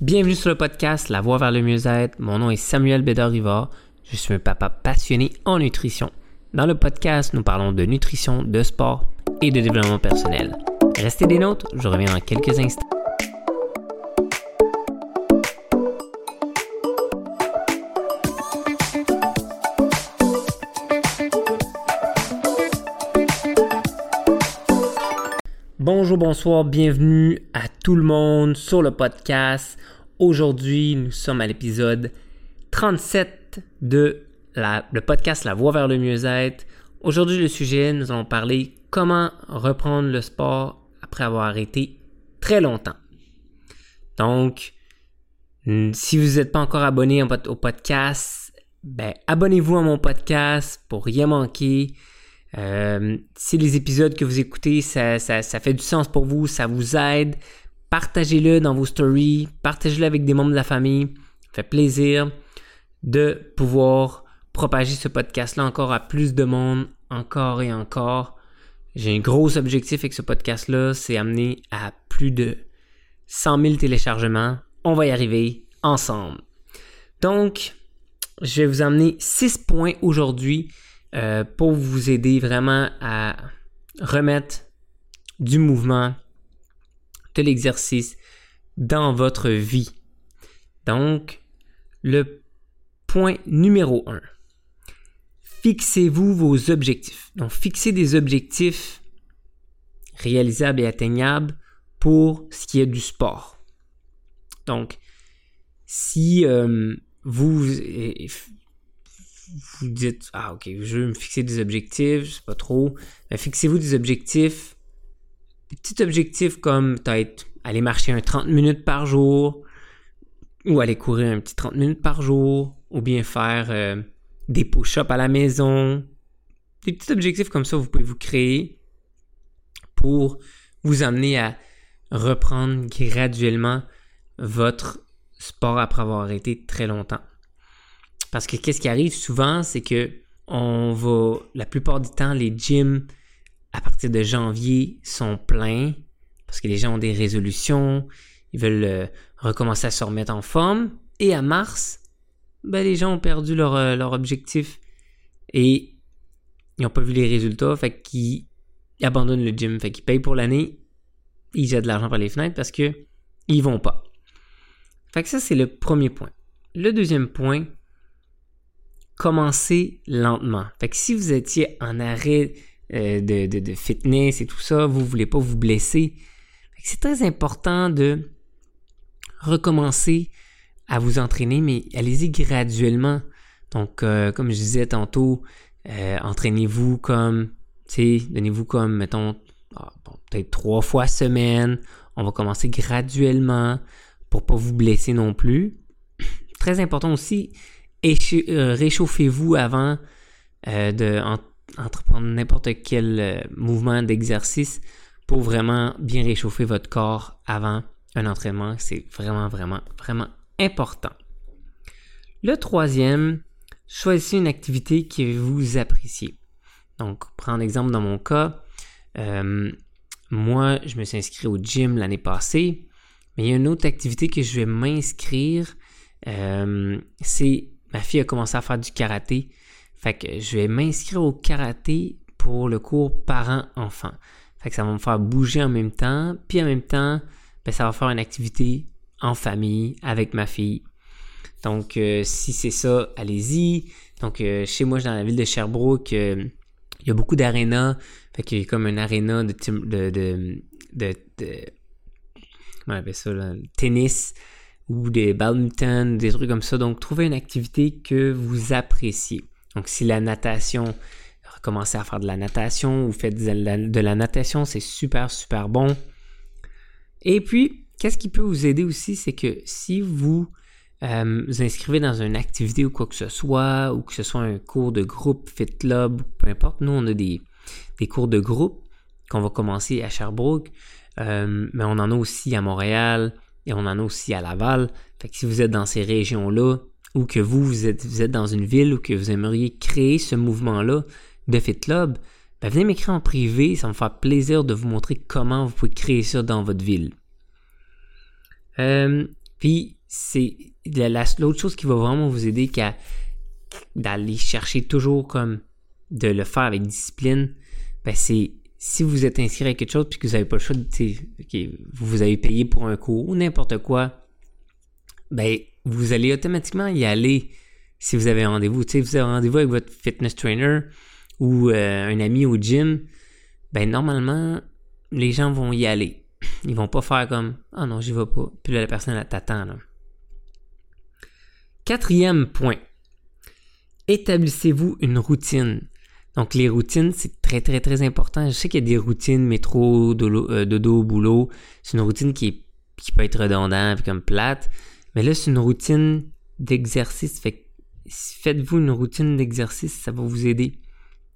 Bienvenue sur le podcast La Voie vers le mieux-être. Mon nom est Samuel Bédard-Rivard. Je suis un papa passionné en nutrition. Dans le podcast, nous parlons de nutrition, de sport et de développement personnel. Restez des nôtres, je reviens dans quelques instants. Bonjour, bonsoir, bienvenue à tout le monde sur le podcast. Aujourd'hui, nous sommes à l'épisode 37 de le podcast La Voie vers le mieux-être. Aujourd'hui, le sujet, nous allons parler comment reprendre le sport après avoir arrêté très longtemps. Donc, si vous n'êtes pas encore abonné au podcast, ben, abonnez-vous à mon podcast pour rien manquer. Euh, si les épisodes que vous écoutez, ça, fait du sens pour vous, ça vous aide, partagez-le dans vos stories, partagez-le avec des membres de la famille. Ça fait plaisir de pouvoir propager ce podcast-là encore à plus de monde, encore et encore. J'ai un gros objectif avec ce podcast-là, c'est amener à plus de 100 000 téléchargements. On va y arriver ensemble. Donc, je vais vous amener 6 points aujourd'hui euh, pour vous aider vraiment à remettre du mouvement, de l'exercice dans votre vie. Donc, le point numéro 1. Fixez-vous vos objectifs. Donc, fixez des objectifs réalisables et atteignables pour ce qui est du sport. Donc, si euh, vous vous dites Ah, ok, je veux me fixer des objectifs, je sais pas trop. Mais fixez-vous des objectifs. Des petits objectifs comme peut-être aller marcher un 30 minutes par jour, ou aller courir un petit 30 minutes par jour, ou bien faire euh, des push-ups à la maison. Des petits objectifs comme ça, vous pouvez vous créer pour vous amener à reprendre graduellement votre sport après avoir arrêté très longtemps. Parce que qu'est-ce qui arrive souvent, c'est que on va, la plupart du temps, les gyms, à partir de janvier, sont pleins parce que les gens ont des résolutions, ils veulent euh, recommencer à se remettre en forme. Et à mars, ben, les gens ont perdu leur, euh, leur objectif et ils n'ont pas vu les résultats, fait qu'ils abandonnent le gym, fait qu'ils payent pour l'année, ils jettent de l'argent par les fenêtres parce que ils vont pas. Fait que ça, c'est le premier point. Le deuxième point, commencez lentement. Fait que si vous étiez en arrêt euh, de, fitness et tout ça, vous ne voulez pas vous blesser, c'est très important de recommencer à vous entraîner, mais allez-y graduellement. Donc, euh, comme je disais tantôt, euh, entraînez-vous comme, tu sais, donnez-vous comme, mettons, ah, peut-être trois fois semaine. On va commencer graduellement pour pas vous blesser non plus. Très important aussi, réchauffez-vous avant euh, de n'importe quel euh, mouvement d'exercice pour vraiment bien réchauffer votre corps avant un entraînement. C'est vraiment, vraiment, vraiment important. Le troisième, choisissez une activité que vous appréciez. Donc, prendre exemple dans mon cas, moi, je me suis inscrit au gym l'année passée, mais il y a une autre activité que je vais m'inscrire, c'est ma fille a commencé à faire du karaté. Fait que je vais m'inscrire au karaté pour le cours parent-enfant. Fait que ça va me faire bouger en même temps, puis en même temps, ben, ça va faire une activité en famille avec ma fille. Donc, euh, si c'est ça, allez-y. Donc, euh, chez moi, dans la ville de Sherbrooke, euh, il y a beaucoup d'arénas. Fait qu'il y a comme un aréna de, de, de, de, de ça, là, tennis ou des badminton, des trucs comme ça. Donc, trouvez une activité que vous appréciez. Donc, si la natation, recommencez à faire de la natation ou faites de la, natation, c'est super, super bon. Et puis, qu'est-ce qui peut vous aider aussi, c'est que si vous euh, vous inscrivez dans une activité ou quoi que ce soit, ou que ce soit un cours de groupe, Fit Club, peu importe, nous, on a des, cours de groupe qu'on va commencer à Sherbrooke, euh, mais on en a aussi à Montréal, et on en a aussi à Laval. Si vous êtes dans ces régions-là, ou que vous, vous êtes, dans une ville ou que vous aimeriez créer ce mouvement-là de Fit Club, ben venez m'écrire en privé, ça me fera plaisir de vous montrer comment vous pouvez créer ça dans votre ville. Euh, Puis, c'est l'autre chose qui va vraiment vous aider qu'à d'aller chercher toujours comme de le faire avec discipline, ben c'est si vous êtes inscrit à quelque chose puis que vous n'avez pas le choix, de, vous avez payé pour un cours ou n'importe quoi, ben vous allez automatiquement y aller si vous avez rendez-vous. Sais, vous avez rendez-vous avec votre fitness trainer ou euh, un ami au gym, ben normalement, les gens vont y aller. Ils vont pas faire comme Ah oh non, j'y vais pas. Puis là, la personne t'attend. Quatrième point. Établissez-vous une routine. Donc les routines, c'est très très très important. Je sais qu'il y a des routines métro, euh, dodo boulot. C'est une routine qui, qui peut être redondante comme plate. Mais là, c'est une routine d'exercice. Fait faites-vous une routine d'exercice, ça va vous aider.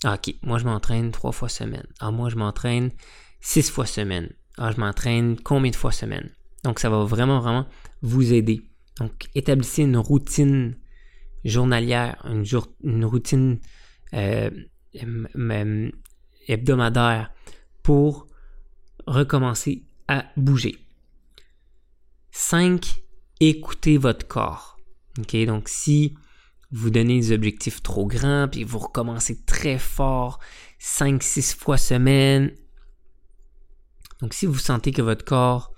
Ah, ok, moi je m'entraîne trois fois semaine. Ah, moi je m'entraîne six fois semaine. Ah, je m'entraîne combien de fois semaine? Donc ça va vraiment, vraiment vous aider. Donc établissez une routine journalière, une, une routine euh, hebdomadaire pour recommencer à bouger. 5. Écoutez votre corps. Donc si vous donnez des objectifs trop grands, puis vous recommencez très fort, 5-6 fois semaine. Donc si vous sentez que votre corps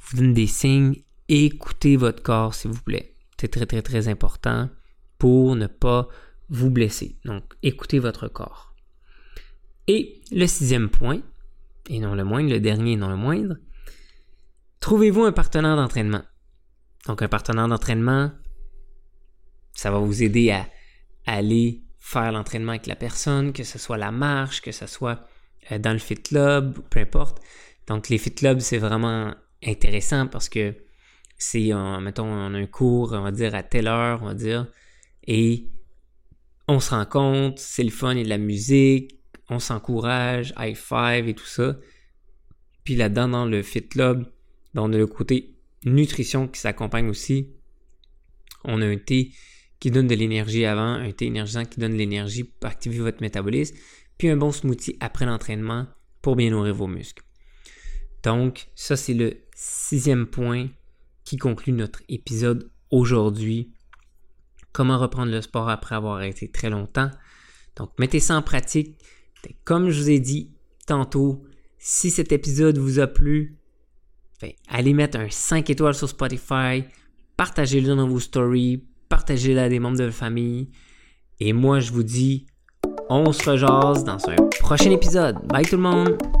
vous donne des signes, écoutez votre corps, s'il vous plaît. C'est très très très important pour ne pas vous blesser. Donc écoutez votre corps. Et le sixième point, et non le moindre, le dernier et non le moindre, trouvez-vous un partenaire d'entraînement. Donc un partenaire d'entraînement, ça va vous aider à, aller faire l'entraînement avec la personne, que ce soit la marche, que ce soit euh, dans le fit club, peu importe. Donc les fit clubs, c'est vraiment intéressant parce que c'est, mettons, on a un cours, on va dire à telle heure, on va dire, et on se rend compte, c'est le fun, et de la musique, on s'encourage, high five et tout ça. Puis là-dedans, dans le fit club, ben, on a le côté nutrition qui s'accompagne aussi. On a un thé qui donne de l'énergie avant, un thé énergisant qui donne de l'énergie pour activer votre métabolisme, puis un bon smoothie après l'entraînement pour bien nourrir vos muscles. Donc, ça, c'est le sixième point qui conclut notre épisode aujourd'hui. Comment reprendre le sport après avoir été très longtemps. Donc, mettez ça en pratique. Comme je vous ai dit tantôt, si cet épisode vous a plu, allez mettre un 5 étoiles sur Spotify, partagez-le dans vos stories, partagez-la à des membres de la famille. Et moi, je vous dis, on se rejase dans un prochain épisode. Bye tout le monde!